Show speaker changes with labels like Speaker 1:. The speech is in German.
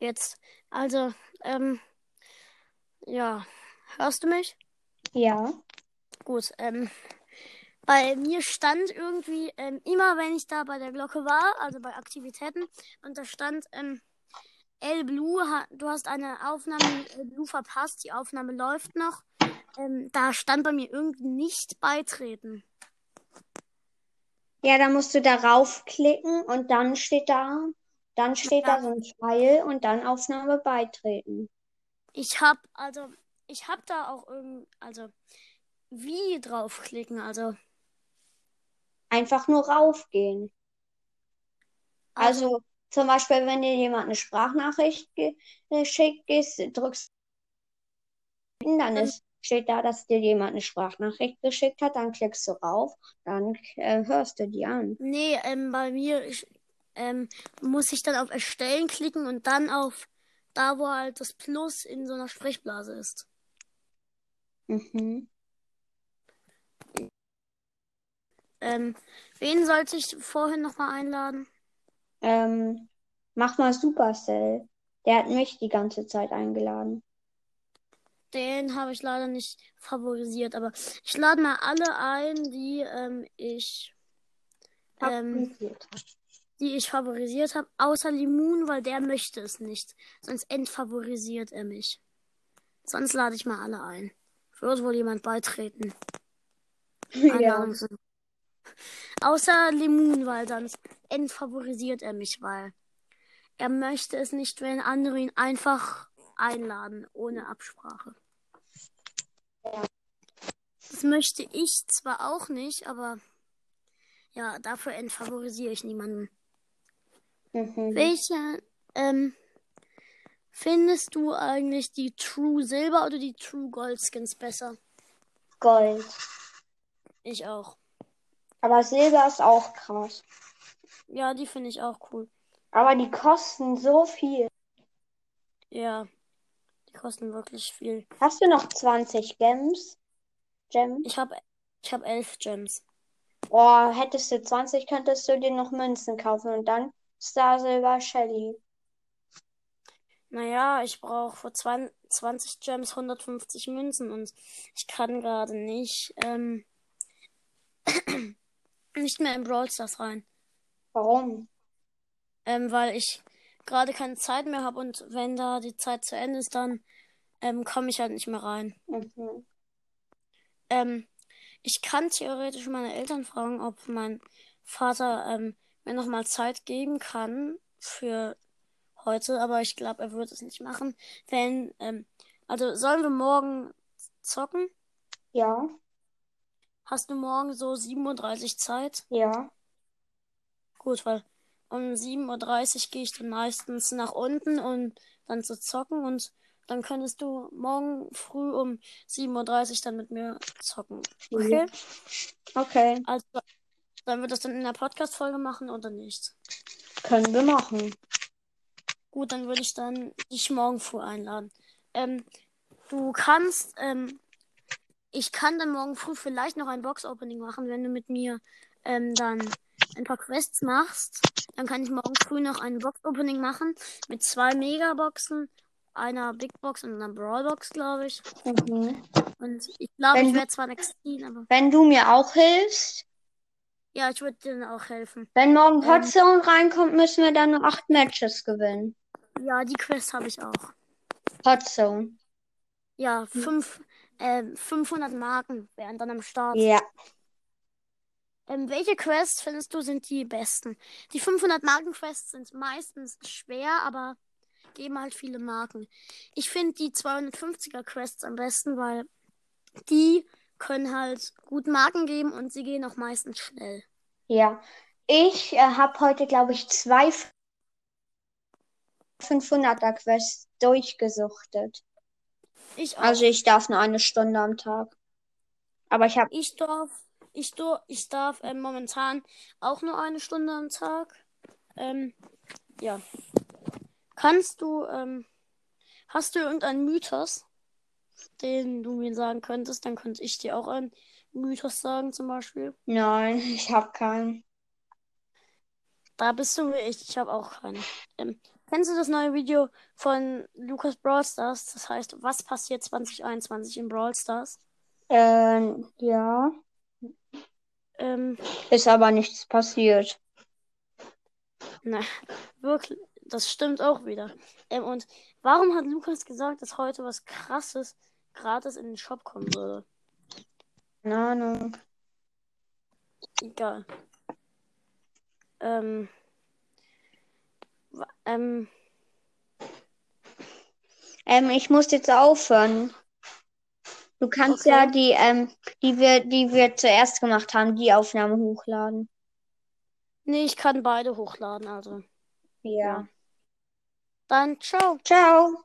Speaker 1: Jetzt, also, ähm, ja, hörst du mich?
Speaker 2: Ja.
Speaker 1: Gut, ähm, bei mir stand irgendwie, ähm, immer wenn ich da bei der Glocke war, also bei Aktivitäten, und da stand, ähm, El Blue, ha du hast eine Aufnahme El Blue verpasst, die Aufnahme läuft noch. Ähm, da stand bei mir irgendwie nicht beitreten.
Speaker 2: Ja, da musst du darauf klicken und dann steht da, dann steht
Speaker 1: Ja.
Speaker 2: da so ein Pfeil und dann Aufnahme beitreten.
Speaker 1: Ich hab, also, ich hab da auch irgend, also, wie draufklicken, also,
Speaker 2: Einfach nur raufgehen. Also zum Beispiel, wenn dir jemand eine Sprachnachricht ge- geschickt ist, drückst dann ist, steht da, dass dir jemand eine Sprachnachricht geschickt hat, dann klickst du rauf, dann äh, hörst du die an.
Speaker 1: Nee, ähm, bei mir ich, ähm, muss ich dann auf Erstellen klicken und dann auf da, wo halt das Plus in so einer Sprechblase ist.
Speaker 2: Mhm.
Speaker 1: Ähm, wen sollte ich vorhin nochmal einladen?
Speaker 2: Ähm, mach mal Supercell. Der hat mich die ganze Zeit eingeladen.
Speaker 1: Den habe ich leider nicht favorisiert, aber ich lade mal alle ein, die ähm, ich ähm,
Speaker 2: Favorisiert.
Speaker 1: Die ich favorisiert habe, außer Limun, weil der möchte es nicht. Sonst entfavorisiert er mich. Sonst lade ich mal alle ein. Wird wohl jemand beitreten.
Speaker 2: Ja.
Speaker 1: Außer Limun, weil sonst entfavorisiert er mich, weil er möchte es nicht, wenn andere ihn einfach einladen, ohne Absprache.
Speaker 2: Ja.
Speaker 1: Das möchte ich zwar auch nicht, aber ja, dafür entfavorisiere ich niemanden.
Speaker 2: Mhm.
Speaker 1: Welche ähm, findest du eigentlich die True Silber oder die True Gold Skins besser?
Speaker 2: Gold.
Speaker 1: Ich auch.
Speaker 2: Aber Silber ist auch krass.
Speaker 1: Ja, die finde ich auch cool.
Speaker 2: Aber die kosten so viel.
Speaker 1: Ja, die kosten wirklich viel.
Speaker 2: Hast du noch 20 Gems? Gems?
Speaker 1: Ich habe ich hab elf Gems.
Speaker 2: Oh, hättest du 20, könntest du dir noch Münzen kaufen und dann Star Silver Shelly.
Speaker 1: Naja, ich brauche für 20 20 Gems 150 Münzen und ich kann gerade nicht, ähm, nicht mehr in Brawl Stars rein.
Speaker 2: Warum?
Speaker 1: Ähm, weil ich gerade keine Zeit mehr habe und wenn da die Zeit zu Ende ist, dann ähm, komme ich halt nicht mehr rein.
Speaker 2: Mhm.
Speaker 1: Ähm, ich kann theoretisch meine Eltern fragen, ob mein Vater ähm, mir nochmal Zeit geben kann für heute, aber ich glaube, er wird es nicht machen. Wenn, ähm, also sollen wir morgen zocken?
Speaker 2: Ja,
Speaker 1: Hast du morgen so 7.30 Uhr Zeit?
Speaker 2: ja.
Speaker 1: Gut, weil um 7.30 Uhr gehe ich dann meistens nach unten und dann zu zocken und dann könntest du morgen früh um 7.30 Uhr dann mit mir zocken. Okay?
Speaker 2: Okay,
Speaker 1: Also, sollen wir das dann in der Podcast-Folge machen oder nicht?
Speaker 2: können wir machen.
Speaker 1: Gut, dann würde ich dann dich morgen früh einladen. Ähm, du kannst, ähm, ich kann dann morgen früh vielleicht noch ein Box-Opening machen, wenn du mit mir ähm, dann ein paar Quests machst. Dann kann ich morgen früh noch ein Box-Opening machen mit zwei Megaboxen, einer Big Box und einer Brawl Box, glaube ich.
Speaker 2: Mhm.
Speaker 1: Und ich glaube, ich werde zwar ziehen, aber
Speaker 2: Wenn du mir auch hilfst,
Speaker 1: ja, ich würde dir dann auch helfen.
Speaker 2: wenn morgen
Speaker 1: Ähm.
Speaker 2: Hot Zone reinkommt, müssen wir dann nur acht Matches gewinnen.
Speaker 1: Ja, die Quest habe ich auch.
Speaker 2: Hot Zone.
Speaker 1: Ja, fünf, ähm, 500 Marken wären dann am Start.
Speaker 2: Ja.
Speaker 1: Ähm, welche Quests findest du sind die besten? Die 500 Marken Quests sind meistens schwer, aber geben halt viele Marken. Ich finde die 250er Quests am besten, weil die können halt gut Marken geben und sie gehen auch meistens schnell.
Speaker 2: Ja. Ich äh, habe heute, glaube ich, zwei 500er Quests durchgesuchtet.
Speaker 1: Ich.
Speaker 2: Also ich darf nur eine Stunde am Tag. Aber ich habe
Speaker 1: Ich darf, ich, dur- ich darf ähm, momentan auch nur eine Stunde am Tag. Ähm, ja. Kannst du, ähm, hast du irgendeinen Mythos, den du mir sagen könntest? Dann könnte ich dir auch einen Mythos sagen, zum Beispiel.
Speaker 2: Nein, ich habe keinen.
Speaker 1: Da bist du wie ich. Ich habe auch keinen. Ähm, Kennst du das neue Video von Lukas Brawl Stars? Das heißt, was passiert 2021 in Brawl Stars?
Speaker 2: Ähm, ja.
Speaker 1: Ähm,
Speaker 2: Ist aber nichts passiert.
Speaker 1: ne, wirklich, das stimmt auch wieder. Ähm, und warum hat Lukas gesagt, dass heute was krasses gratis in den Shop kommen würde?
Speaker 2: Keine Ahnung.
Speaker 1: Egal. Ähm, ähm,
Speaker 2: Ähm, ich muss jetzt aufhören. Du kannst
Speaker 1: Okay.
Speaker 2: ja die, ähm, die wir, die wir zuerst gemacht haben, die Aufnahme hochladen.
Speaker 1: nee, ich kann beide hochladen, also.
Speaker 2: Ja.
Speaker 1: Dann ciao.
Speaker 2: Ciao.